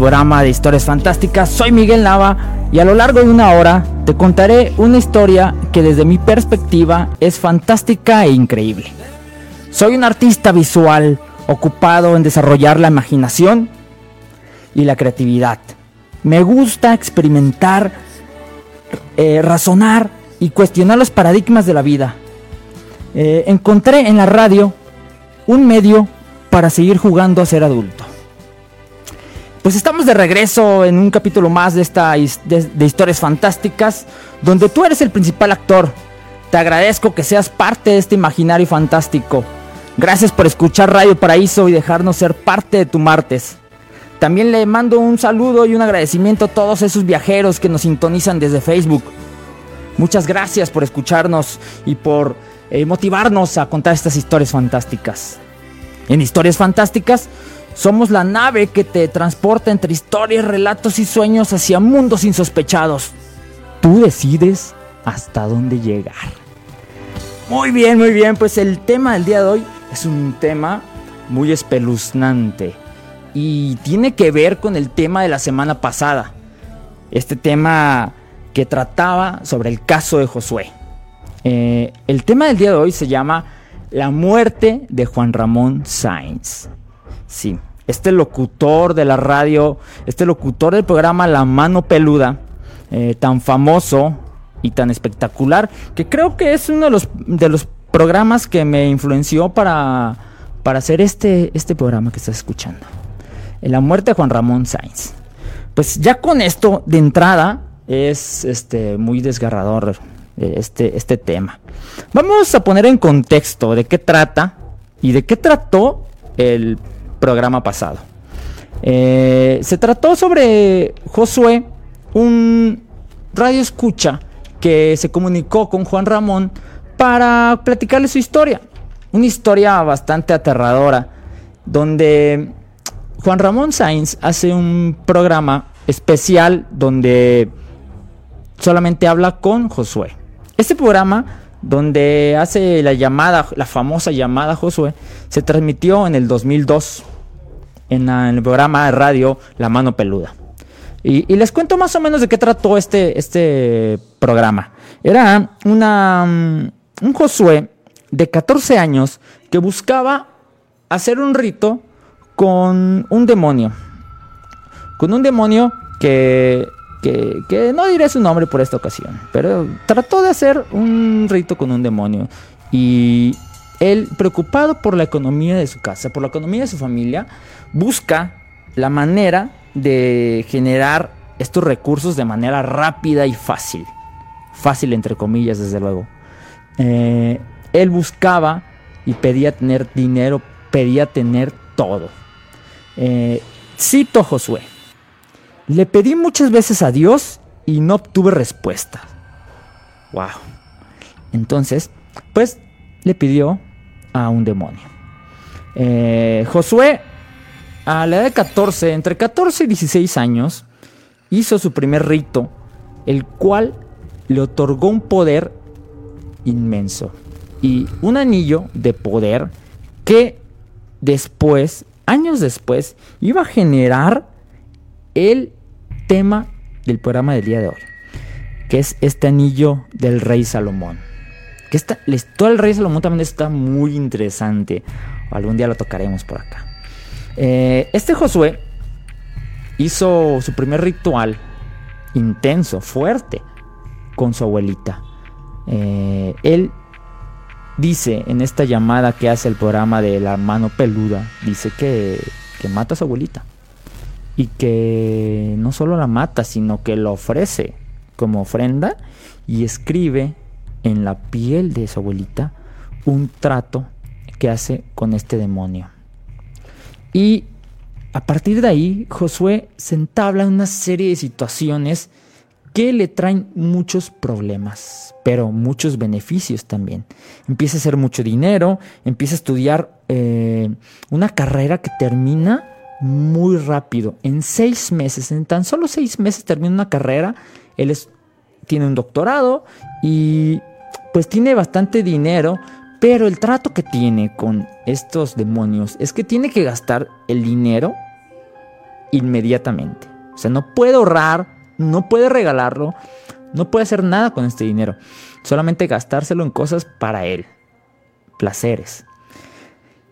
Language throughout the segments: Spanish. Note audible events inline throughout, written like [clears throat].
Programa de historias fantásticas. Soy Miguel Nava y a lo largo de una hora te contaré una historia que desde mi perspectiva es fantástica e increíble. Soy un artista visual ocupado en desarrollar la imaginación y la creatividad. Me gusta experimentar, eh, razonar y cuestionar los paradigmas de la vida. Eh, encontré en la radio un medio para seguir jugando a ser adulto. Pues estamos de regreso en un capítulo más de esta de, historias fantásticas, donde tú eres el principal actor. Te agradezco que seas parte de este imaginario fantástico. Gracias por escuchar Radio Paraíso y dejarnos ser parte de tu martes. También le mando un saludo y un agradecimiento a todos esos viajeros que nos sintonizan desde Facebook. Muchas gracias por escucharnos y por eh, motivarnos a contar estas historias fantásticas. En historias fantásticas somos la nave que te transporta entre historias, relatos y sueños hacia mundos insospechados. Tú decides hasta dónde llegar. Muy bien, muy bien, pues el tema del día de hoy es un tema muy espeluznante y tiene que ver con el tema de la semana pasada. Este tema que trataba sobre el caso de Josué. Eh, el tema del día de hoy se llama La muerte de Juan Ramón Sainz. Sí, este locutor de la radio, este locutor del programa La Mano Peluda, eh, tan famoso y tan espectacular, que creo que es uno de los, de los programas que me influenció para, para hacer este, este programa que estás escuchando. La muerte de Juan Ramón Sainz. Pues ya con esto de entrada es este, muy desgarrador eh, este, este tema. Vamos a poner en contexto de qué trata y de qué trató el programa pasado. Eh, se trató sobre Josué, un radio escucha que se comunicó con Juan Ramón para platicarle su historia. Una historia bastante aterradora, donde Juan Ramón Sainz hace un programa especial donde solamente habla con Josué. Este programa donde hace la llamada, la famosa llamada Josué, se transmitió en el 2002 en, el programa de radio La Mano Peluda. Y, les cuento más o menos de qué trató este, este programa. Era una, mm, un Josué de 14 años que buscaba hacer un rito con un demonio. Con un demonio que, que, que, no diré su nombre por esta ocasión, pero trató de hacer un rito con un demonio. Y él, preocupado por la economía de su casa, por la economía de su familia, busca la manera de generar estos recursos de manera rápida y fácil. Fácil entre comillas, desde luego. Eh, él buscaba y pedía tener dinero, pedía tener todo. Eh, cito Josué. Le pedí muchas veces a Dios y no obtuve respuesta. Wow. Entonces, pues le pidió a un demonio. Eh, Josué a la edad de 14, entre 14 y 16 años, hizo su primer rito, el cual le otorgó un poder inmenso y un anillo de poder que después, años después, iba a generar el tema del programa del día de hoy, que es este anillo del rey Salomón. Que esta, la historia del rey Salomón también está muy interesante. Algún día lo tocaremos por acá. Eh, este Josué hizo su primer ritual intenso, fuerte, con su abuelita. Eh, él dice en esta llamada que hace el programa de la mano peluda, dice que, que mata a su abuelita. Y que no solo la mata, sino que lo ofrece como ofrenda y escribe en la piel de su abuelita un trato que hace con este demonio. Y a partir de ahí, Josué se entabla en una serie de situaciones que le traen muchos problemas, pero muchos beneficios también. Empieza a hacer mucho dinero, empieza a estudiar eh, una carrera que termina muy rápido. En seis meses, en tan solo seis meses termina una carrera. Él tiene un doctorado y pues tiene bastante dinero, pero el trato que tiene con estos demonios es que tiene que gastar el dinero inmediatamente. O sea, no puede ahorrar, no puede regalarlo, no puede hacer nada con este dinero. Solamente gastárselo en cosas para él. Placeres.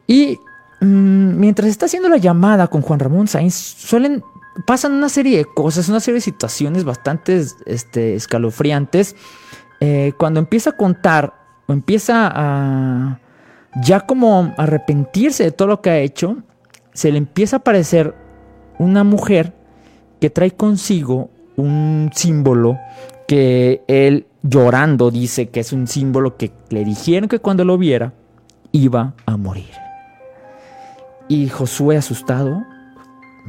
Y mm, mientras está haciendo la llamada con Juan Ramón Sainz, suelen pasan una serie de cosas, una serie de situaciones bastante este, escalofriantes. Eh, cuando empieza a contar o empieza a ya como arrepentirse de todo lo que ha hecho, se le empieza a aparecer una mujer que trae consigo un símbolo que él llorando dice que es un símbolo que le dijeron que cuando lo viera iba a morir. Y Josué asustado,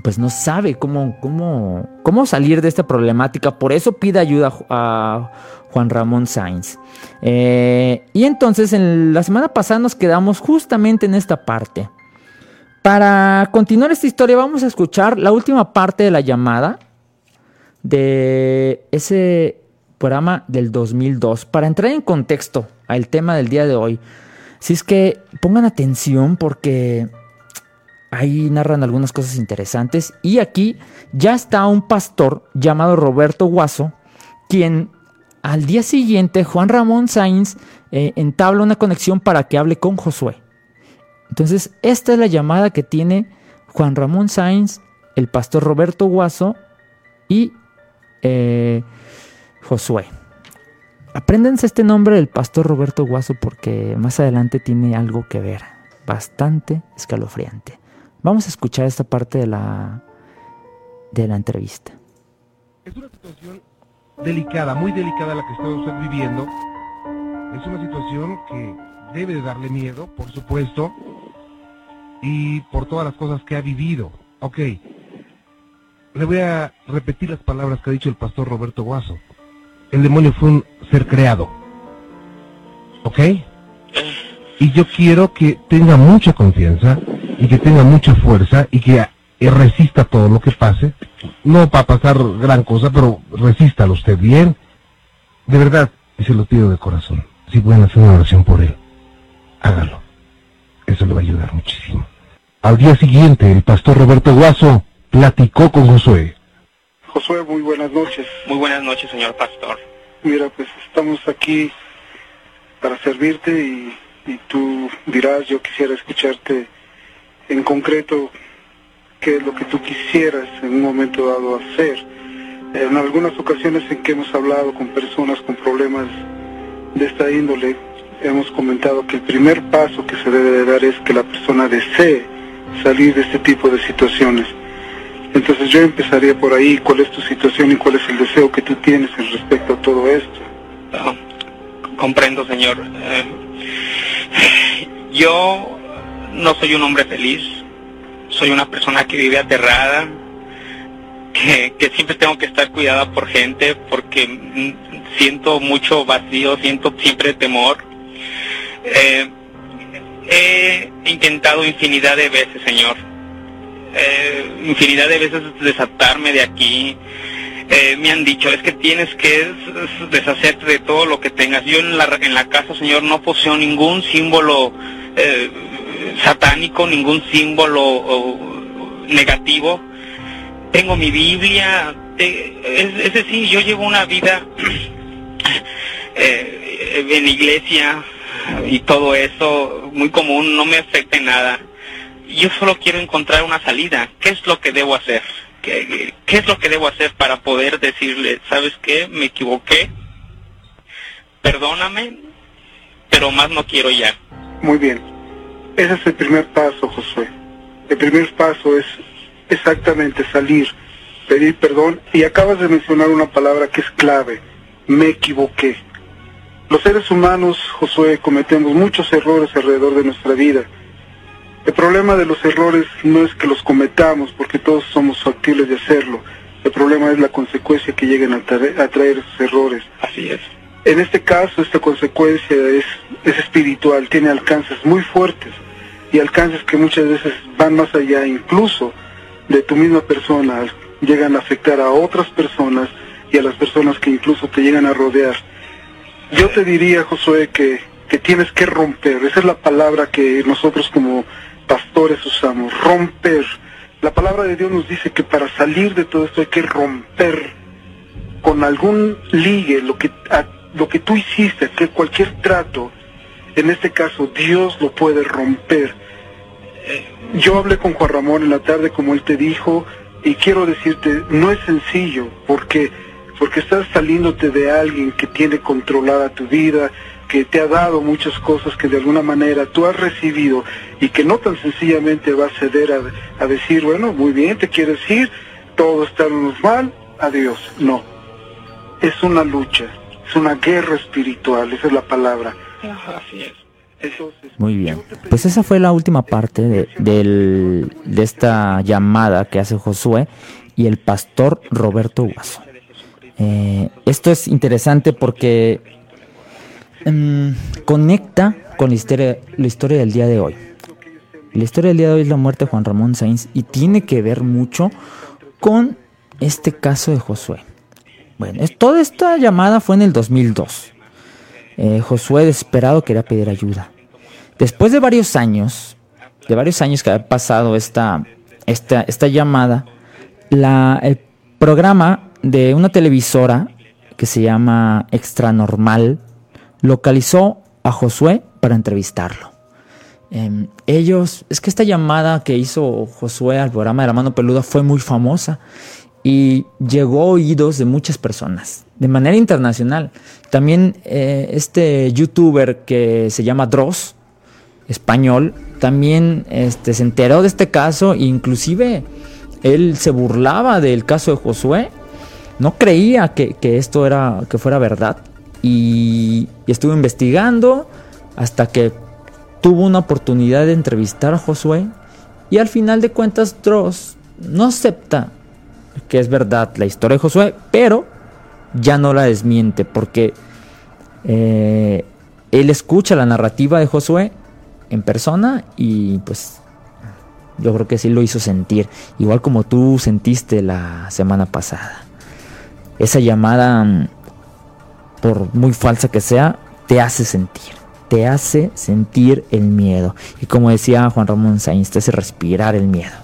pues no sabe cómo, cómo, cómo salir de esta problemática, por eso pide ayuda a Juan Ramón Sainz. Eh, y entonces en la semana pasada nos quedamos justamente en esta parte. Para continuar esta historia vamos a escuchar la última parte de la llamada de ese programa del 2002 para entrar en contexto al tema del día de hoy. Si es que pongan atención porque ahí narran algunas cosas interesantes y aquí ya está un pastor llamado Roberto Guaso quien al día siguiente Juan Ramón Sainz eh, entabla una conexión para que hable con Josué. Entonces, esta es la llamada que tiene Juan Ramón Sainz, el pastor Roberto Guaso y eh, Josué. Apréndense este nombre del pastor Roberto Guaso porque más adelante tiene algo que ver, bastante escalofriante. Vamos a escuchar esta parte de la, de la entrevista. Es una situación delicada, muy delicada la que está usted viviendo. Es una situación que debe de darle miedo, por supuesto, y por todas las cosas que ha vivido. Ok, le voy a repetir las palabras que ha dicho el pastor Roberto Guaso. El demonio fue un ser creado. ¿Ok? Y yo quiero que tenga mucha confianza y que tenga mucha fuerza y que resista todo lo que pase. No para pasar gran cosa, pero resístalo usted bien. De verdad, y se lo pido de corazón. Si pueden hacer una oración por él hágalo. Eso le va a ayudar muchísimo. Al día siguiente, el pastor Roberto Guaso platicó con Josué. Josué, muy buenas noches. Muy buenas noches, señor pastor. Mira, pues estamos aquí para servirte y, tú dirás, yo quisiera escucharte en concreto qué es lo que tú quisieras en un momento dado hacer. En algunas ocasiones en que hemos hablado con personas con problemas de esta índole, hemos comentado que el primer paso que se debe de dar es que la persona desee salir de este tipo de situaciones. Entonces yo empezaría por ahí, cuál es tu situación y cuál es el deseo que tú tienes en respecto a todo esto. Ah, comprendo, señor. Eh, [laughs] yo no soy un hombre feliz, soy una persona que vive aterrada, que, siempre tengo que estar cuidada por gente porque siento mucho vacío, siento siempre temor eh, he intentado infinidad de veces, Señor. Eh, infinidad de veces desatarme de aquí. Eh, me han dicho, es que tienes que deshacerte de todo lo que tengas. Yo en la, en la casa, Señor, no poseo ningún símbolo satánico, ningún símbolo negativo. Tengo mi Biblia. es, es decir, yo llevo una vida [clears throat] eh, en iglesia y todo eso, muy común, no me afecta nada. Yo solo quiero encontrar una salida. ¿Qué es lo que debo hacer? ¿Qué, es lo que debo hacer para poder decirle, sabes qué, me equivoqué, perdóname, pero más no quiero ya? Muy bien. Ese es el primer paso, Josué. El primer paso es exactamente salir, pedir perdón y acabas de mencionar una palabra que es clave, me equivoqué. Los seres humanos, Josué, cometemos muchos errores alrededor de nuestra vida. El problema de los errores no es que los cometamos, porque todos somos factibles de hacerlo. El problema es la consecuencia que lleguen a, traer, a traer esos errores. Así es. En este caso, esta consecuencia es, es espiritual, tiene alcances muy fuertes y alcances que muchas veces van más allá incluso de tu misma persona, llegan a afectar a otras personas y a las personas que incluso te llegan a rodear. Yo te diría, Josué, que, que tienes que romper. Esa es la palabra que nosotros como pastores usamos, romper. La palabra de Dios nos dice que para salir de todo esto hay que romper con algún ligue lo que, lo que tú hiciste, que cualquier trato, en este caso Dios lo puede romper. Yo hablé con Juan Ramón en la tarde, como él te dijo, y quiero decirte, no es sencillo, porque porque estás saliéndote de alguien que tiene controlada tu vida, que te ha dado muchas cosas que de alguna manera tú has recibido y que no tan sencillamente va a ceder a, a decir, bueno, muy bien, te quieres ir, todo está normal, adiós. No, es una lucha, es una guerra espiritual, esa es la palabra. Así es. Muy bien. Pues esa fue la última parte de, del- de esta llamada que hace Josué y el pastor Roberto Guaso. Eh, esto es interesante porque mm, conecta con la historia, la historia del día de hoy. La historia del día de hoy es la muerte de Juan Ramón Sainz y tiene que ver mucho con este caso de Josué. Bueno, toda esta llamada fue en el 2002. Eh, Josué desesperado quería pedir ayuda. Después de varios años, de varios años que había pasado esta, esta, esta llamada, la, el programa de una televisora que se llama Extra Normal localizó a Josué para entrevistarlo. Em, ellos, es que esta llamada que hizo Josué al programa de la mano peluda fue muy famosa y llegó a oídos de muchas personas de manera internacional. También eh, este youtuber que se llama Dross, español, también este, se enteró de este caso e inclusive él se burlaba del caso de Josué. No creía que, que esto era que fuera verdad y, y estuvo investigando hasta que tuvo una oportunidad de entrevistar a Josué y al final de cuentas Dross no acepta que es verdad la historia de Josué, pero ya no la desmiente porque eh, él escucha la narrativa de Josué en persona y pues yo creo que sí lo hizo sentir, igual como tú sentiste la semana pasada. Esa llamada, mm, por muy falsa que sea, te hace sentir, te hace sentir el miedo. Y como decía Juan Ramón Sainz, te hace respirar el miedo.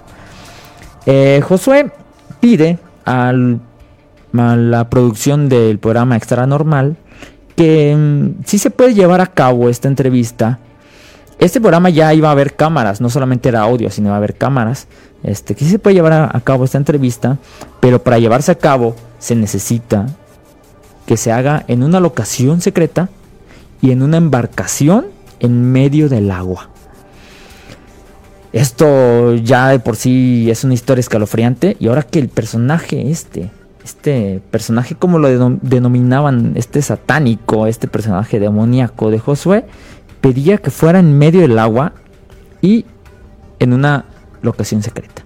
Eh, Josué pide al- a la producción del programa Extra Normal que mm, si se puede llevar a cabo esta entrevista. Este programa ya iba a haber cámaras, no solamente era audio, sino iba a haber cámaras. Este, que sí se puede llevar a, a cabo esta entrevista, pero para llevarse a cabo se necesita que se haga en una locación secreta y en una embarcación en medio del agua. Esto ya de por sí es una historia escalofriante. Y ahora que el personaje este, este personaje como lo denom- denominaban, este satánico, este personaje demoníaco de Josué, pedía que fuera en medio del agua y en una locación secreta.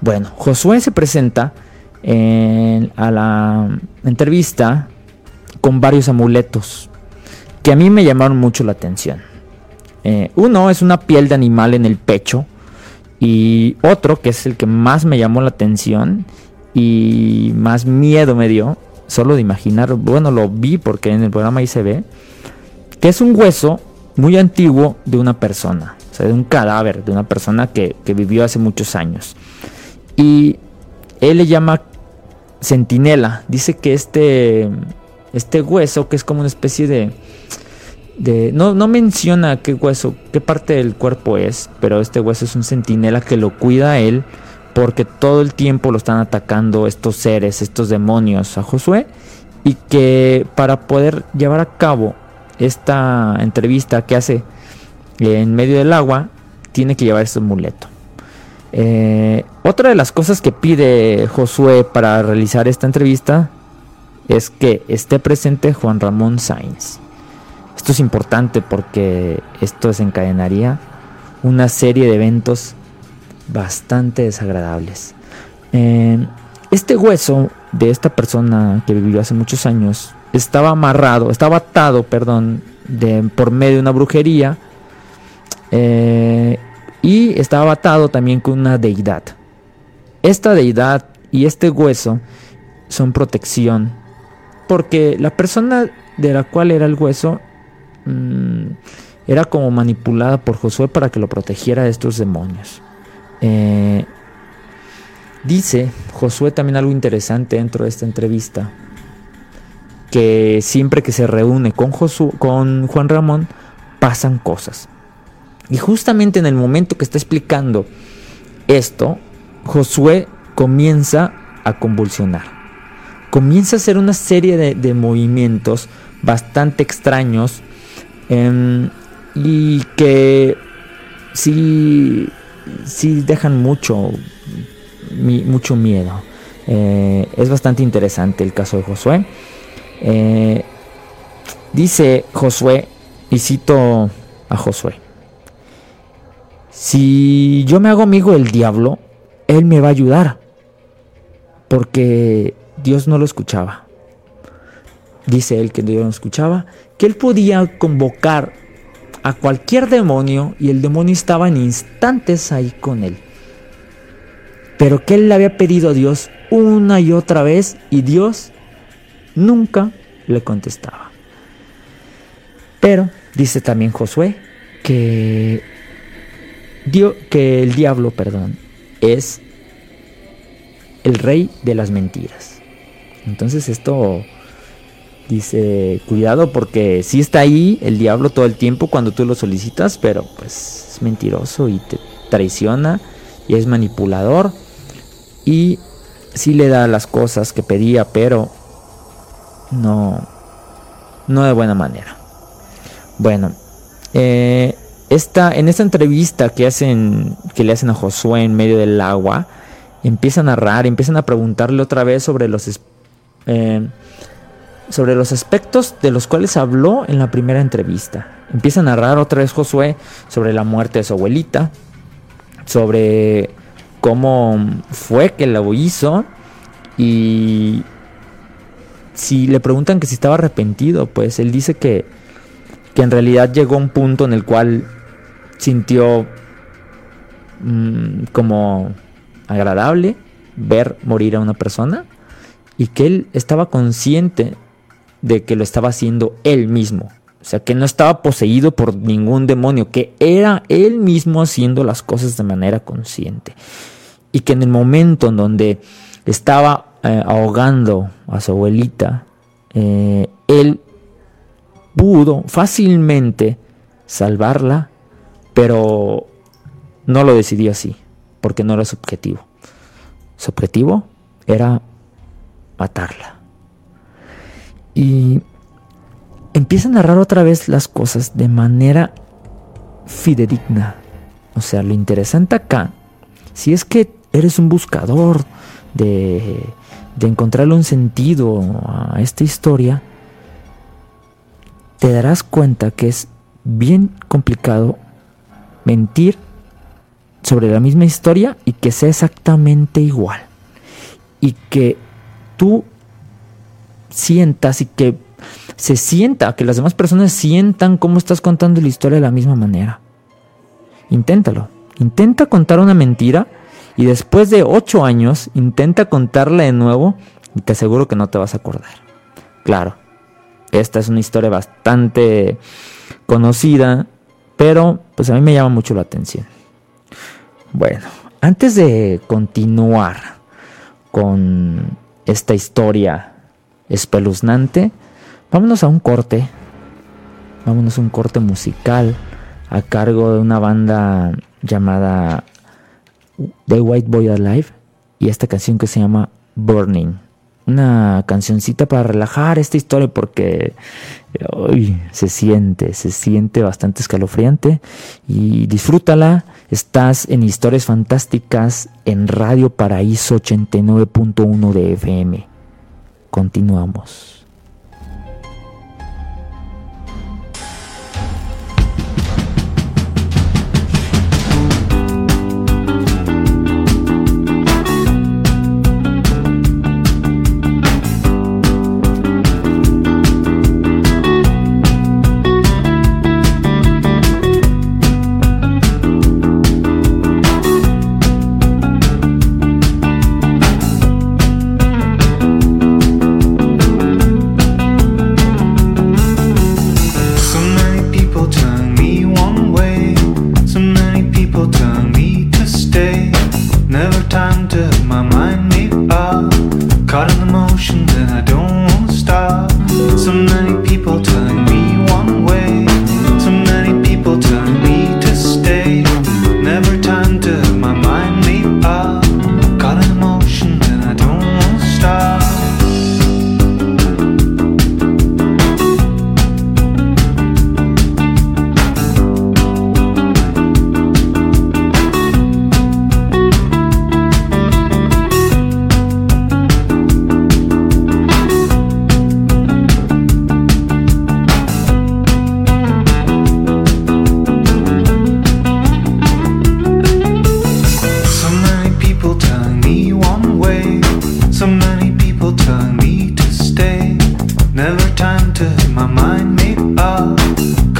Bueno, Josué se presenta en- a la entrevista con varios amuletos que a mí me llamaron mucho la atención. Eh, uno es una piel de animal en el pecho. Y otro, que es el que más me llamó la atención y más miedo me dio, solo de imaginar, bueno, lo vi porque en el programa ahí se ve, que es un hueso muy antiguo de una persona, o sea, de un cadáver, de una persona que, que vivió hace muchos años. Y él le llama centinela, dice que este, este hueso que es como una especie de... no, no menciona qué hueso, qué parte del cuerpo es, pero este hueso es un centinela que lo cuida a él porque todo el tiempo lo están atacando estos seres, estos demonios a Josué y que para poder llevar a cabo esta entrevista que hace en medio del agua, tiene que llevar este amuleto. Eh, otra de las cosas que pide Josué para realizar esta entrevista es que esté presente Juan Ramón Sainz. Esto es importante porque esto desencadenaría una serie de eventos bastante desagradables. Eh, este hueso de esta persona que vivió hace muchos años estaba amarrado, estaba atado, perdón, por medio de una brujería eh, y estaba atado también con una deidad. Esta deidad y este hueso son protección porque la persona de la cual era el hueso mm, era como manipulada por Josué para que lo protegiera de estos demonios. Eh, dice Josué también algo interesante dentro de esta entrevista que siempre que se reúne con, con Juan Ramón pasan cosas. Y justamente en el momento que está explicando esto, Josué comienza a convulsionar. Comienza a hacer una serie de, movimientos bastante extraños em, y que sí, sí dejan mucho, mucho miedo. Eh, es bastante interesante el caso de Josué. Eh, dice Josué, y cito a Josué, si yo me hago amigo del diablo, él me va a ayudar, porque Dios no lo escuchaba. Dice él que Dios no escuchaba, que él podía convocar a cualquier demonio y el demonio estaba en instantes ahí con él. Pero que él le había pedido a Dios una y otra vez y Dios nunca le contestaba. Pero dice también Josué que, dio, que el diablo, perdón, es el rey de las mentiras. Entonces esto dice, cuidado porque si está ahí el diablo todo el tiempo cuando tú lo solicitas, pero pues es mentiroso y te traiciona y es manipulador y sí le da las cosas que pedía, pero no, no de buena manera. Bueno, eh, esta, en esta entrevista que, hacen, que le hacen a Josué en medio del agua, empiezan a narrar, empiezan a preguntarle otra vez sobre los, eh, sobre los aspectos de los cuales habló en la primera entrevista. Empieza a narrar otra vez Josué sobre la muerte de su abuelita, sobre cómo fue que lo hizo y si le preguntan que si estaba arrepentido, pues él dice que, que en realidad llegó a un punto en el cual sintió mm, como agradable ver morir a una persona y que él estaba consciente de que lo estaba haciendo él mismo. O sea, que no estaba poseído por ningún demonio, que era él mismo haciendo las cosas de manera consciente. Y que en el momento en donde estaba eh, ahogando a su abuelita, eh, él pudo fácilmente salvarla, pero no lo decidió así, porque no era su objetivo. Su objetivo era matarla. Y empieza a narrar otra vez las cosas de manera fidedigna. O sea, lo interesante acá, si es que eres un buscador de de encontrarle un sentido a esta historia, te darás cuenta que es bien complicado mentir sobre la misma historia y que sea exactamente igual. Y que tú sientas y que se sienta, que las demás personas sientan cómo estás contando la historia de la misma manera. Inténtalo. Intenta contar una mentira y después de ocho años intenta contarla de nuevo y te aseguro que no te vas a acordar. Claro, esta es una historia bastante conocida, pero pues a mí me llama mucho la atención. Bueno, antes de continuar con esta historia espeluznante, Vámonos a un corte. Vámonos a un corte musical a cargo de una banda llamada The White Boy Alive y esta canción que se llama Burning. Una cancioncita para relajar esta historia porque se siente, se siente bastante escalofriante y disfrútala. Estás en Historias Fantásticas en Radio Paraíso 89.1 de FM. Continuamos.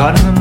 Economy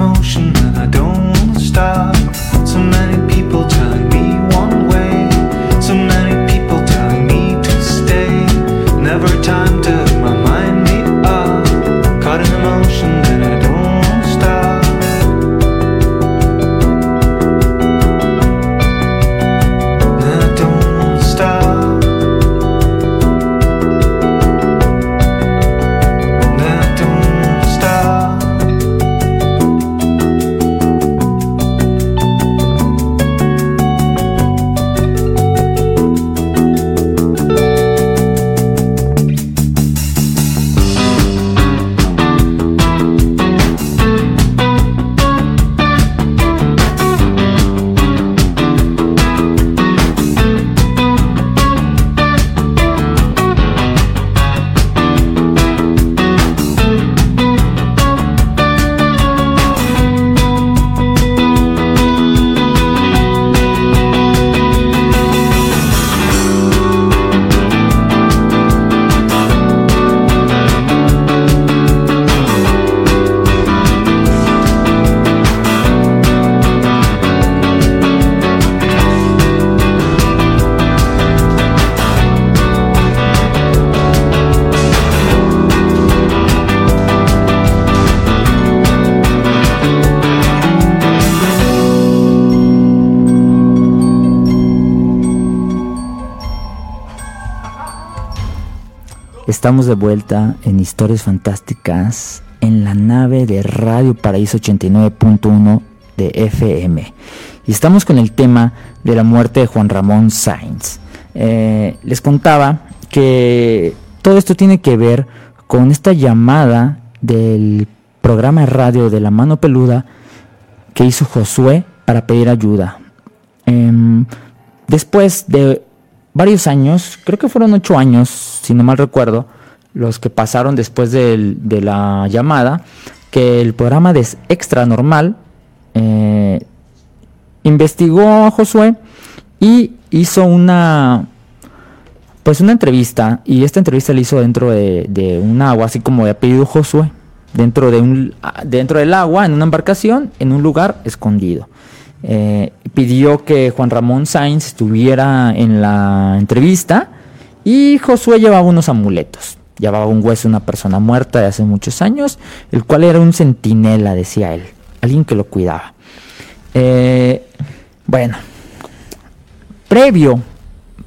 Estamos de vuelta en Historias Fantásticas en la nave de Radio Paraíso 89.1 de FM. Y estamos con el tema de la muerte de Juan Ramón Sainz. Eh, les contaba que todo esto tiene que ver con esta llamada del programa de radio de la mano peluda que hizo Josué para pedir ayuda. Em, después de varios años, creo que fueron ocho años, si no mal recuerdo, los que pasaron después de, la llamada, que el programa de Extra Normal eh, investigó a Josué y hizo una pues una entrevista y esta entrevista la hizo dentro de, un agua así como de apellido Josué dentro de un dentro del agua en una embarcación en un lugar escondido eh, pidió que Juan Ramón Sainz estuviera en la entrevista y Josué llevaba unos amuletos. Llevaba un hueso de una persona muerta de hace muchos años, el cual era un centinela, decía él, alguien que lo cuidaba. Eh, bueno, previo,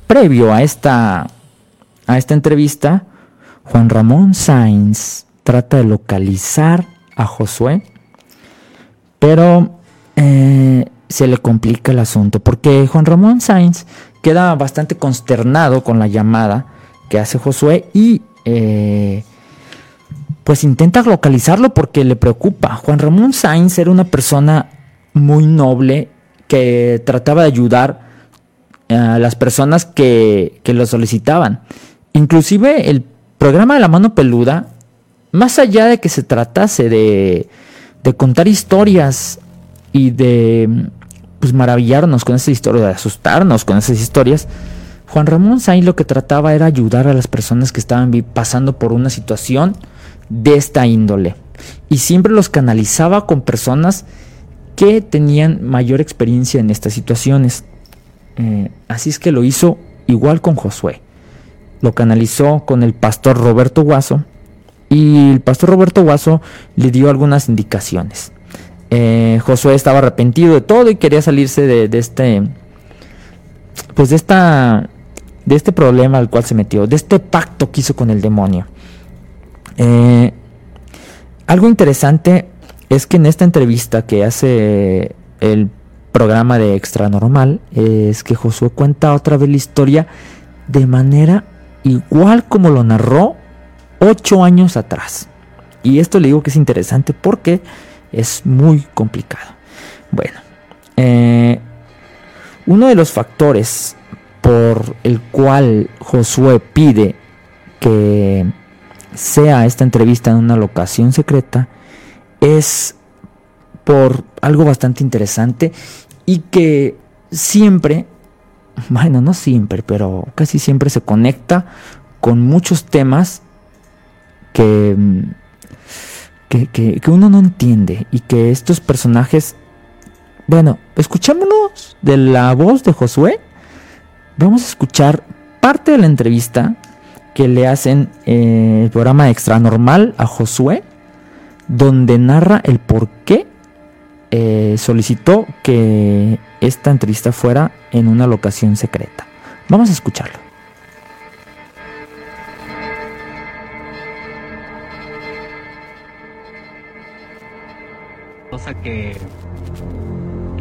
previo a esta, a esta entrevista, Juan Ramón Sainz trata de localizar a Josué, pero eh, se le complica el asunto porque Juan Ramón Sainz queda bastante consternado con la llamada que hace Josué y eh, pues intenta localizarlo porque le preocupa. Juan Ramón Sainz era una persona muy noble que trataba de ayudar a las personas que, que lo solicitaban. Inclusive el programa de la mano peluda, más allá de que se tratase de, de contar historias y de pues maravillarnos con esas historias, asustarnos con esas historias, Juan Ramón Sainz lo que trataba era ayudar a las personas que estaban pasando por una situación de esta índole. Y siempre los canalizaba con personas que tenían mayor experiencia en estas situaciones. Eh, así es que lo hizo igual con Josué. Lo canalizó con el pastor Roberto Guaso y el pastor Roberto Guaso le dio algunas indicaciones. Eh, Josué estaba arrepentido de todo y quería salirse de, este, pues de esta, de este problema al cual se metió, de este pacto que hizo con el demonio. Eh, algo interesante es que en esta entrevista que hace el programa de Extra Normal, es que Josué cuenta otra vez la historia de manera igual como lo narró ocho años atrás. Y esto le digo que es interesante porque es muy complicado. Bueno, eh, uno de los factores por el cual Josué pide que sea esta entrevista en una locación secreta es por algo bastante interesante y que siempre, bueno, no siempre, pero casi siempre se conecta con muchos temas que que, uno no entiende y que estos personajes, bueno, escuchémonos de la voz de Josué. Vamos a escuchar parte de la entrevista que le hacen eh, el programa Extra Normal a Josué, donde narra el por qué eh, solicitó que esta entrevista fuera en una locación secreta. Vamos a escucharlo. Cosa que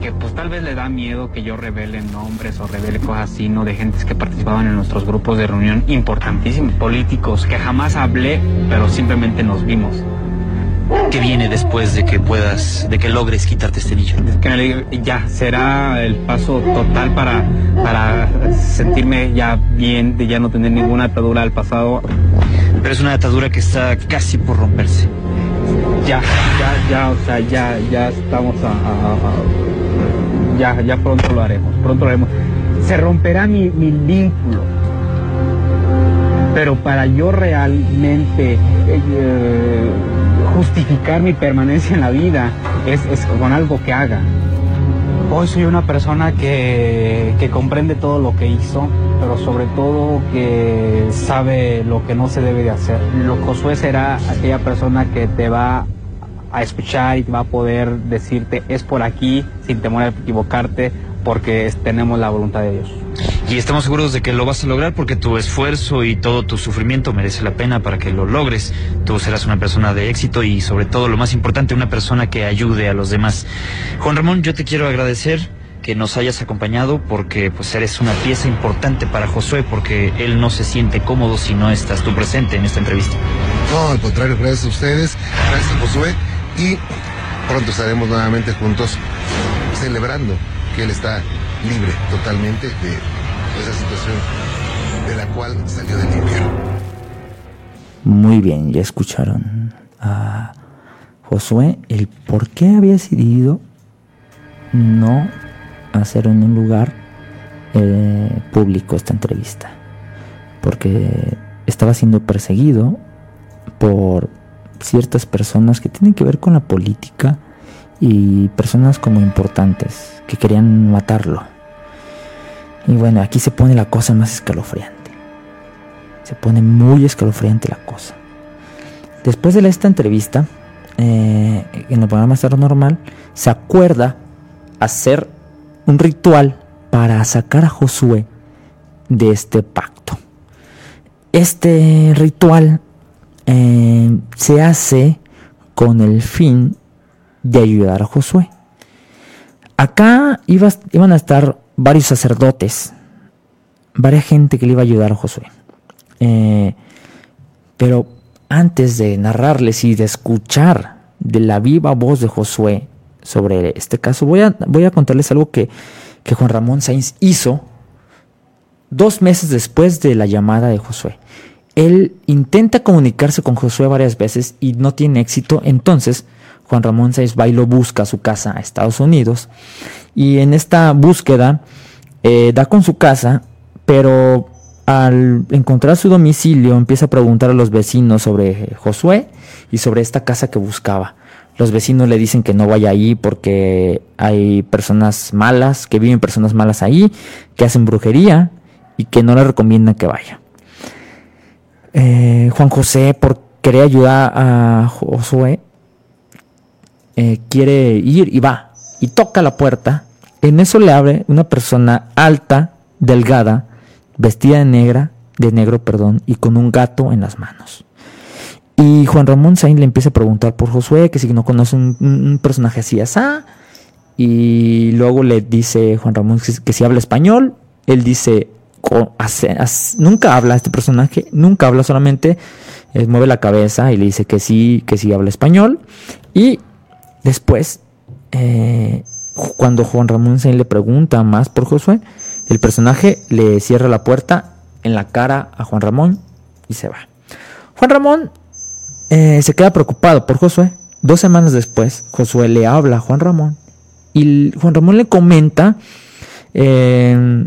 que pues tal vez le da miedo que yo revele nombres o revele cosas así, ¿no? De gentes que participaban en nuestros grupos de reunión importantísimos, políticos, que jamás hablé, pero simplemente nos vimos. ¿Qué viene después de que puedas, de que logres quitarte este nicho? Que ya, será el paso total para, para sentirme ya bien, de ya no tener ninguna atadura al pasado. Pero es una atadura que está casi por romperse ya, ya, ya, o sea, ya, ya estamos a, ya, ya pronto lo haremos, pronto lo haremos. Se romperá mi, mi vínculo, pero para yo realmente eh, justificar mi permanencia en la vida es, es con algo que haga. Hoy soy una persona que, que, comprende todo lo que hizo, pero sobre todo que sabe lo que no se debe de hacer. Lo Josué será aquella persona que te va a escuchar y va a poder decirte es por aquí sin temor a equivocarte porque tenemos la voluntad de Dios. Y estamos seguros de que lo vas a lograr porque tu esfuerzo y todo tu sufrimiento merece la pena para que lo logres. Tú serás una persona de éxito y sobre todo lo más importante, una persona que ayude a los demás. Juan Ramón, yo te quiero agradecer que nos hayas acompañado porque pues eres una pieza importante para Josué porque él no se siente cómodo si no estás tú presente en esta entrevista. No, al contrario, gracias a ustedes, gracias a Josué y pronto estaremos nuevamente juntos celebrando que él está libre totalmente de esa situación de la cual salió del infierno. Muy bien, ya escucharon a Josué el por qué había decidido no hacer en un lugar eh, público esta entrevista. Porque estaba siendo perseguido por ciertas personas que tienen que ver con la política y personas como importantes que querían matarlo. Y bueno, aquí se pone la cosa más escalofriante. Se pone muy escalofriante la cosa. Después de esta entrevista, eh, en el programa Estado Normal, se acuerda hacer un ritual para sacar a Josué de este pacto. Este ritual eh, se hace con el fin de ayudar a Josué. Acá iban a estar varios sacerdotes, varias gente que le iba a ayudar a Josué. Eh, pero antes de narrarles y de escuchar de la viva voz de Josué sobre este caso, voy a, voy a contarles algo que, que Juan Ramón Sainz hizo dos meses después de la llamada de Josué. Él intenta comunicarse con Josué varias veces y no tiene éxito. Entonces, Juan Ramón Sainz va y lo busca su casa a Estados Unidos. Y en esta búsqueda eh, da con su casa, pero al encontrar su domicilio empieza a preguntar a los vecinos sobre Josué y sobre esta casa que buscaba. Los vecinos le dicen que no vaya ahí porque hay personas malas, que viven personas malas ahí, que hacen brujería y que no le recomiendan que vaya. Eh, Juan José, por querer ayudar a Josué, eh, quiere ir y va y toca la puerta. En eso le abre una persona alta, delgada, vestida de negra, de negro, perdón, y con un gato en las manos. Y Juan Ramón Sainz le empieza a preguntar por Josué, que si no conoce un, personaje así, asá. Y luego le dice Juan Ramón que, si habla español. Él dice, nunca habla este personaje, nunca habla solamente, eh, mueve la cabeza y le dice que sí, que sí habla español. Y después, eh, cuando Juan Ramón Sainz le pregunta más por Josué, el personaje le cierra la puerta en la cara a Juan Ramón y se va. Juan Ramón eh, se queda preocupado por Josué. Dos semanas después, Josué le habla a Juan Ramón y Juan Ramón le comenta eh,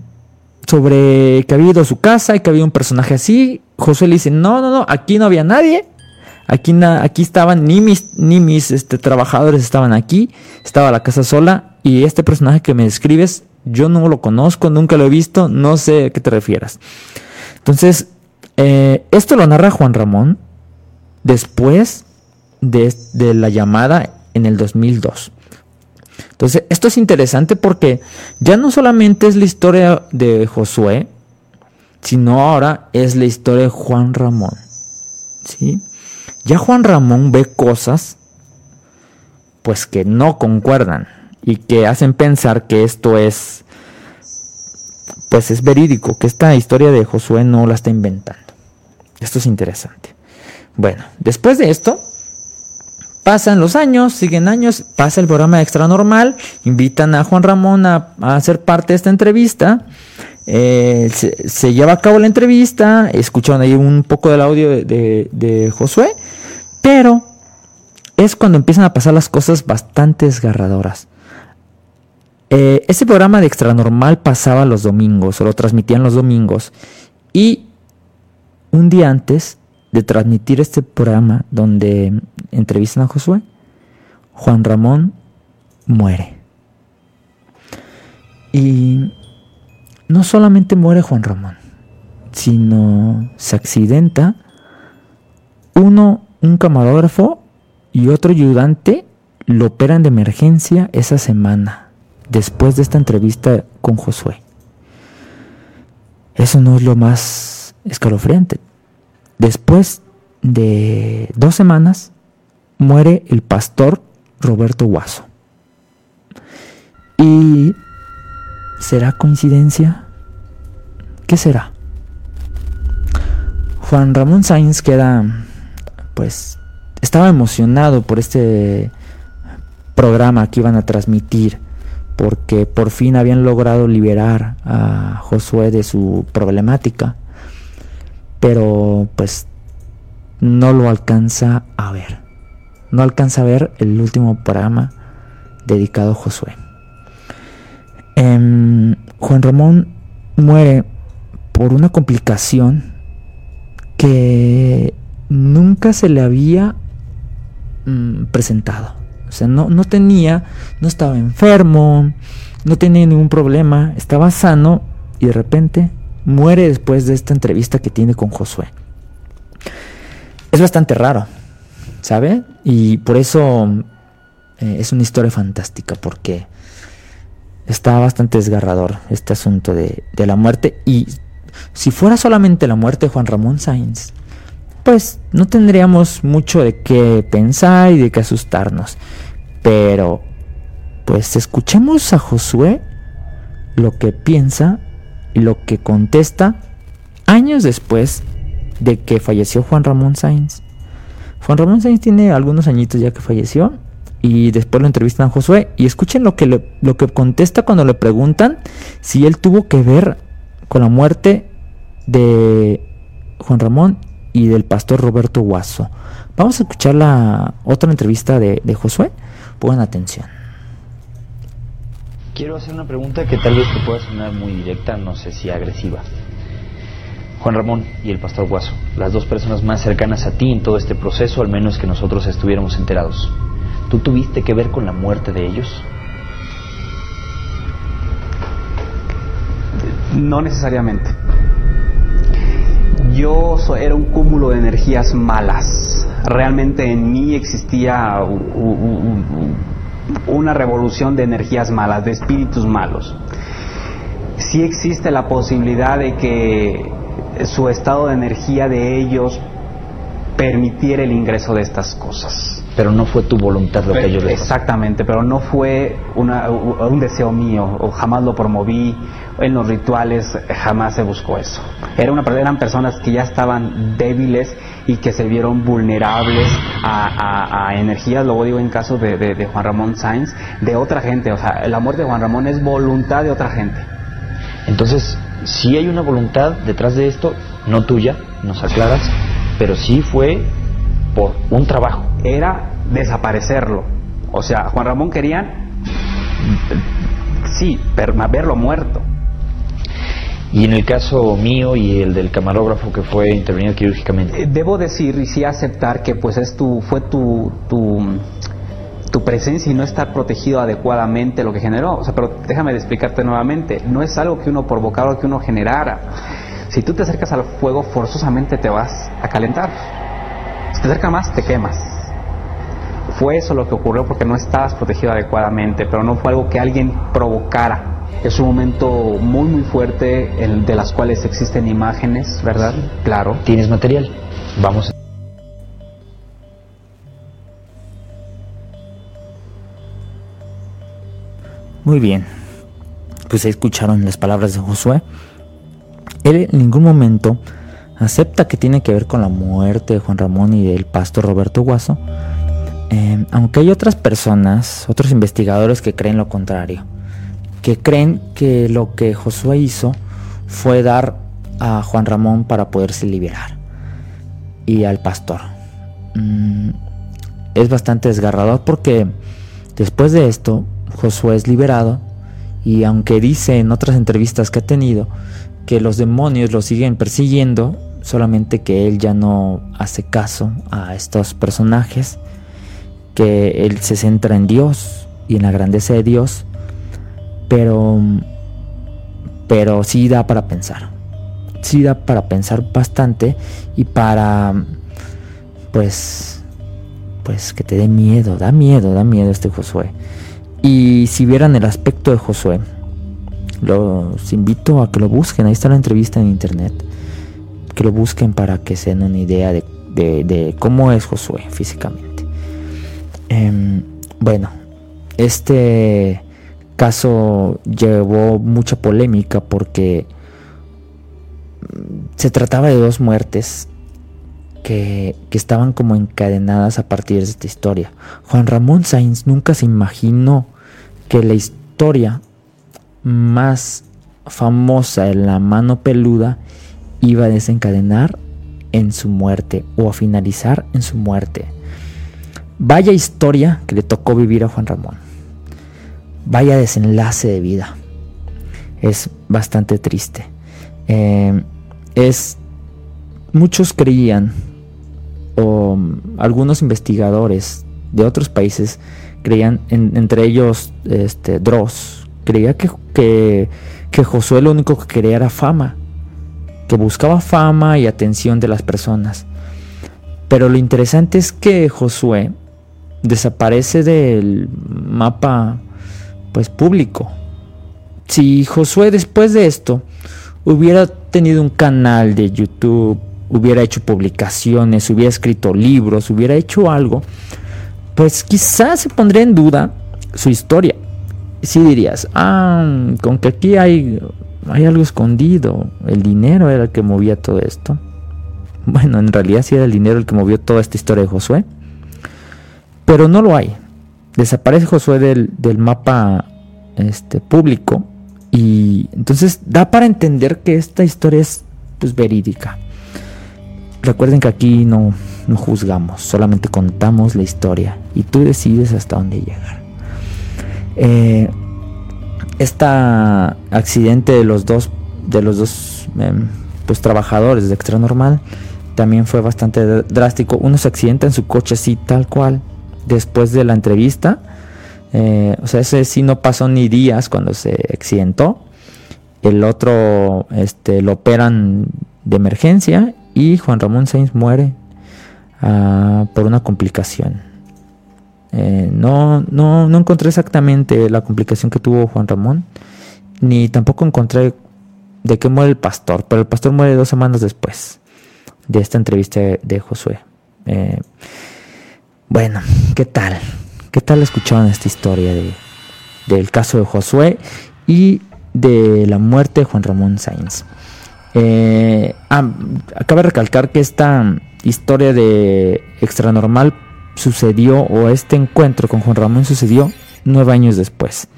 sobre que había ido a su casa y que había un personaje así. Josué le dice, no, no, no, aquí no había nadie. Aquí, aquí estaban, ni mis, ni mis este, trabajadores estaban aquí. Estaba la casa sola y este personaje que me describes yo no lo conozco, nunca lo he visto, no sé a qué te refieras. Entonces, eh, esto lo narra Juan Ramón después de, de, la llamada en el 2002. Entonces, esto es interesante porque ya no solamente es la historia de Josué, sino ahora es la historia de Juan Ramón. ¿sí? Ya Juan Ramón ve cosas pues que no concuerdan y que hacen pensar que esto es pues es verídico, que esta historia de Josué no la está inventando. Esto es interesante. Bueno, después de esto, pasan los años, siguen años, pasa el programa Extra Normal, invitan a Juan Ramón a, hacer parte de esta entrevista. Eh, se, lleva a cabo la entrevista, escucharon ahí un poco del audio de, Josué, pero es cuando empiezan a pasar las cosas bastante desgarradoras. Eh, este programa de Extranormal pasaba los domingos, o lo transmitían los domingos. Y un día antes de transmitir este programa donde entrevistan a Josué, Juan Ramón muere. Y no solamente muere Juan Ramón, sino se accidenta uno, un camarógrafo y otro ayudante lo operan de emergencia esa semana después de esta entrevista con Josué. Eso no es lo más escalofriante. Después de dos semanas muere el pastor Roberto Guaso. ¿Y será coincidencia? ¿Qué será? Juan Ramón Sainz queda, pues, estaba emocionado por este programa que iban a transmitir porque por fin habían logrado liberar a Josué de su problemática, pero pues no lo alcanza a ver. No alcanza a ver el último programa dedicado a Josué. Em, Juan Ramón muere por una complicación que nunca se le había mm, presentado. O sea, no, no tenía, no estaba enfermo, no tenía ningún problema, estaba sano y de repente muere después de esta entrevista que tiene con Josué. Es bastante raro, ¿sabe? Y por eso eh, es una historia fantástica, porque está bastante desgarrador este asunto de, de, la muerte. Y si fuera solamente la muerte de Juan Ramón Sainz, pues no tendríamos mucho de qué pensar y de qué asustarnos. Pero, pues escuchemos a Josué lo que piensa y lo que contesta años después de que falleció Juan Ramón Sainz. Juan Ramón Sainz tiene algunos añitos ya que falleció y después lo entrevistan a Josué y escuchen lo que, lo que contesta cuando le preguntan si él tuvo que ver con la muerte de Juan Ramón y del pastor Roberto Guaso. Vamos a escuchar la otra entrevista de, de Josué. Pongan atención. Quiero hacer una pregunta que tal vez te pueda sonar muy directa, no sé si agresiva. Juan Ramón y el pastor Guaso, las dos personas más cercanas a ti en todo este proceso, al menos que nosotros estuviéramos enterados. ¿Tú tuviste que ver con la muerte de ellos? No necesariamente. Yo era un cúmulo de energías malas. Realmente en mí existía una revolución de energías malas, de espíritus malos. Sí existe la posibilidad de que su estado de energía de ellos permitiera el ingreso de estas cosas. Pero no fue tu voluntad lo que ellos les Exactamente, pero no fue un deseo mío, o jamás lo promoví, en los rituales jamás se buscó eso. Era una, eran personas que ya estaban débiles y que se vieron vulnerables a, energías, luego digo en caso de, de, Juan Ramón Sainz, de otra gente. O sea, la muerte de Juan Ramón es voluntad de otra gente. Entonces, si hay una voluntad detrás de esto, no tuya, nos aclaras, pero sí fue por un trabajo. Era desaparecerlo. O sea, Juan Ramón querían, sí, verlo muerto. Y en el caso mío y el del camarógrafo que fue intervenido quirúrgicamente. Eh, debo decir y sí aceptar que pues es tu, fue tu, tu, tu presencia y no estar protegido adecuadamente lo que generó. O sea, pero déjame explicarte nuevamente, no es algo que uno provocara o que uno generara. Si tú te acercas al fuego, forzosamente te vas a calentar. Si te acercas más, te quemas. Fue eso lo que ocurrió porque no estabas protegido adecuadamente, pero no fue algo que alguien provocara. Es un momento muy muy fuerte el de las cuales existen imágenes, ¿verdad? Claro. ¿Tienes material? Vamos. Muy bien. Pues escucharon las palabras de Josué. Él en ningún momento acepta que tiene que ver con la muerte de Juan Ramón y del pastor Roberto Guaso, eh, aunque hay otras personas, otros investigadores que creen lo contrario, que creen que lo que Josué hizo fue dar a Juan Ramón para poderse liberar y al pastor. Mm, es bastante desgarrador porque después de esto Josué es liberado y aunque dice en otras entrevistas que ha tenido que los demonios lo siguen persiguiendo, solamente que él ya no hace caso a estos personajes, que él se centra en Dios y en la grandeza de Dios, pero pero sí da para pensar. Sí da para pensar bastante y para pues pues que te dé miedo, da miedo, da miedo este Josué. Y si vieran el aspecto de Josué, los invito a que lo busquen, ahí está la entrevista en internet que lo busquen para que se den una idea de, cómo es Josué físicamente. Em, bueno, este caso llevó mucha polémica porque se trataba de dos muertes que, que, estaban como encadenadas a partir de esta historia. Juan Ramón Sainz nunca se imaginó que la historia más famosa en la mano peluda iba a desencadenar en su muerte o a finalizar en su muerte. Vaya historia que le tocó vivir a Juan Ramón. Vaya desenlace de vida. Es bastante triste. Eh, es muchos creían o algunos investigadores de otros países creían, entre ellos este, Dross, creía que, que, Josué lo único que quería era fama que buscaba fama y atención de las personas. Pero lo interesante es que Josué desaparece del mapa pues público. Si Josué después de esto hubiera tenido un canal de YouTube hubiera hecho publicaciones, hubiera escrito libros, hubiera hecho algo, pues quizás se pondría en duda su historia. Si dirías, ah, con que aquí hay, hay algo escondido, el dinero era el que movía todo esto. Bueno, en realidad sí era el dinero el que movió toda esta historia de Josué. Pero no lo hay. Desaparece Josué del, del mapa este, público y entonces da para entender que esta historia es pues, verídica. Recuerden que aquí no, no juzgamos, solamente contamos la historia y tú decides hasta dónde llegar. Eh, este accidente de los dos, de los dos em, pues, trabajadores de Extra Normal también fue bastante drástico. Uno se accidenta en su coche así tal cual después de la entrevista. Eh, o sea, ese sí no pasó ni días cuando se accidentó. El otro este, lo operan de emergencia y Juan Ramón Sainz muere ah, por una complicación. Eh, no, no, no encontré exactamente la complicación que tuvo Juan Ramón, ni tampoco encontré de qué muere el pastor, pero el pastor muere dos semanas después de esta entrevista de, Josué. Eh, bueno, ¿qué tal? ¿Qué tal escucharon esta historia de, del caso de Josué y de la muerte de Juan Ramón Sainz? Eh, ah, acaba de recalcar que esta historia de extranormal sucedió, o este encuentro con Juan Ramón sucedió nueve años después.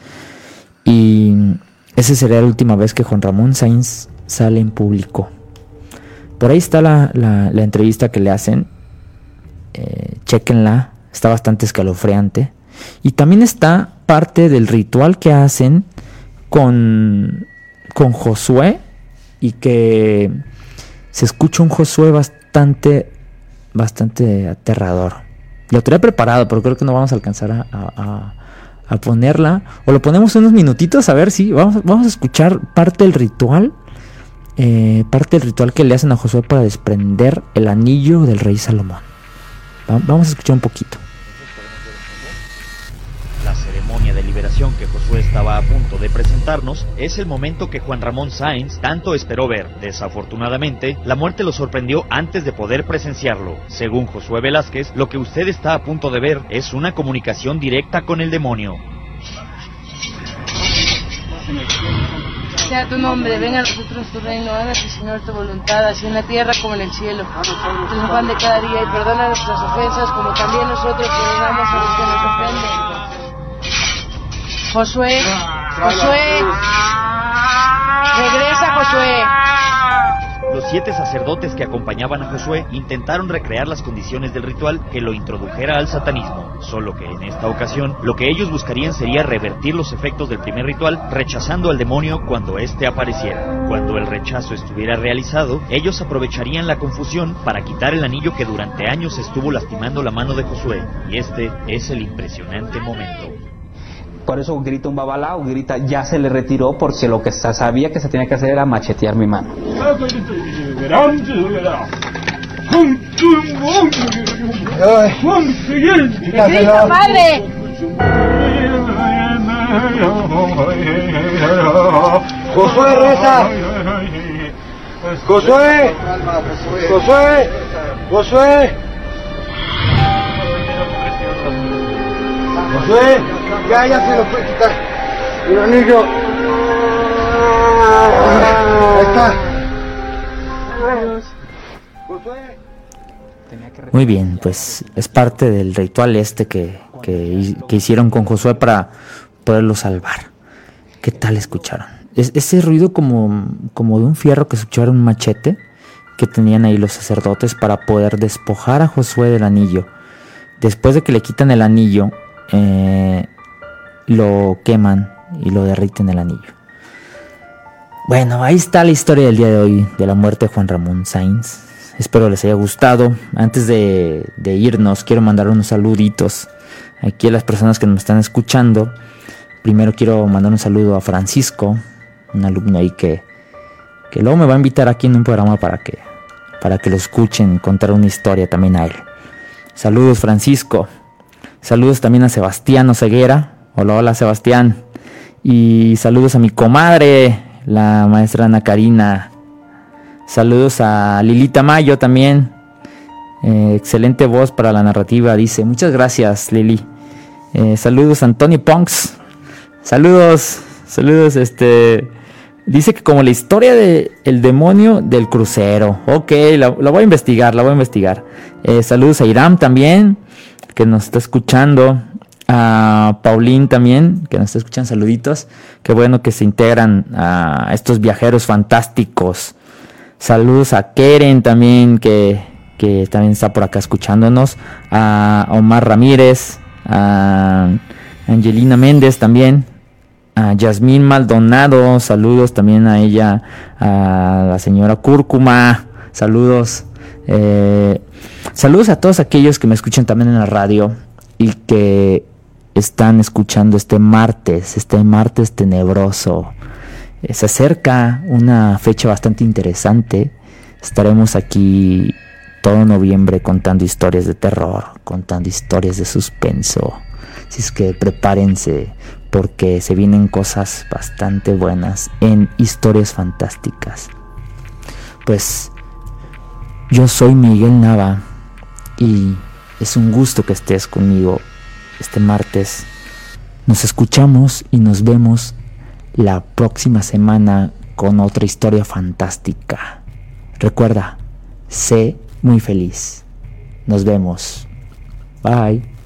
Y esa sería la última vez que Juan Ramón Sainz sale en público. Por ahí está la, entrevista que le hacen. Eh, chequenla, está bastante escalofriante. Y también está parte del ritual que hacen con, con Josué y que se escucha un Josué bastante, bastante aterrador. Lo tenía preparado, pero creo que no vamos a alcanzar a, a, ponerla. O lo ponemos unos minutitos a ver si vamos, vamos a escuchar parte del ritual. Eh, parte del ritual que le hacen a Josué para desprender el anillo del rey Salomón. vamos a escuchar un poquito. Que Josué estaba a punto de presentarnos es el momento que Juan Ramón Sainz tanto esperó ver. Desafortunadamente, la muerte lo sorprendió antes de poder presenciarlo. Según Josué Velázquez, lo que usted está a punto de ver es una comunicación directa con el demonio. Sea tu nombre, venga a nosotros tu reino, hágase Señor tu voluntad, así en la tierra como en el cielo. Nos pan de cada día y perdona nuestras ofensas como también nosotros perdonamos a los que nos ofenden Josué, Josué, regresa Josué. Los siete sacerdotes que acompañaban a Josué intentaron recrear las condiciones del ritual que lo introdujera al satanismo, solo que en esta ocasión lo que ellos buscarían sería revertir los efectos del primer ritual rechazando al demonio cuando éste apareciera. Cuando el rechazo estuviera realizado, ellos aprovecharían la confusión para quitar el anillo que durante años estuvo lastimando la mano de Josué, y este es el impresionante momento. Por eso grita un babalao, grita ya se le retiró porque lo que sabía que se tenía que hacer era machetear mi mano. padre! ¡Josué, reza! ¡Josué! ¡Josué! ¡Josué! ¡Josué! Ya, ya se lo puede quitar. El anillo. Ahí está. Muy bien, pues es parte del ritual este que, que, hicieron con Josué para poderlo salvar. ¿Qué tal escucharon? Es, ese ruido como, como de un fierro que escucharon un machete que tenían ahí los sacerdotes para poder despojar a Josué del anillo. Después de que le quitan el anillo, eh, lo queman y lo derriten el anillo. Bueno, ahí está la historia del día de hoy de la muerte de Juan Ramón Sainz. Espero les haya gustado. Antes de, irnos, quiero mandar unos saluditos aquí a las personas que nos están escuchando. Primero quiero mandar un saludo a Francisco, un alumno ahí que, que luego me va a invitar aquí en un programa para que, para que lo escuchen, contar una historia también a él. Saludos Francisco. Saludos también a Sebastián Ceguera, Hola, hola Sebastián. Y saludos a mi comadre, la maestra Ana Karina. Saludos a Lilita Mayo también. Eh, excelente voz para la narrativa, dice. Muchas gracias, Lili. Eh, saludos a Antonio Ponks. Saludos, saludos, este. Dice que como la historia de demonio del crucero. Ok, la, voy a investigar, la voy a investigar. Eh, saludos a Iram también, que nos está escuchando. A Paulín también, que nos está escuchando. Saluditos. Qué bueno que se integran a estos viajeros fantásticos. Saludos a Keren también, que, que también está por acá escuchándonos. A Omar Ramírez. A Angelina Méndez también a Yasmín Maldonado, saludos también a ella, a la señora Cúrcuma, saludos. Eh, saludos a todos aquellos que me escuchan también en la radio y que están escuchando este martes, este martes tenebroso. Eh, se acerca una fecha bastante interesante. Estaremos aquí todo noviembre contando historias de terror, contando historias de suspenso. Así es que prepárense porque se vienen cosas bastante buenas en historias fantásticas. Pues yo soy Miguel Nava y es un gusto que estés conmigo este martes. Nos escuchamos y nos vemos la próxima semana con otra historia fantástica. Recuerda, sé muy feliz. Nos vemos. Bye.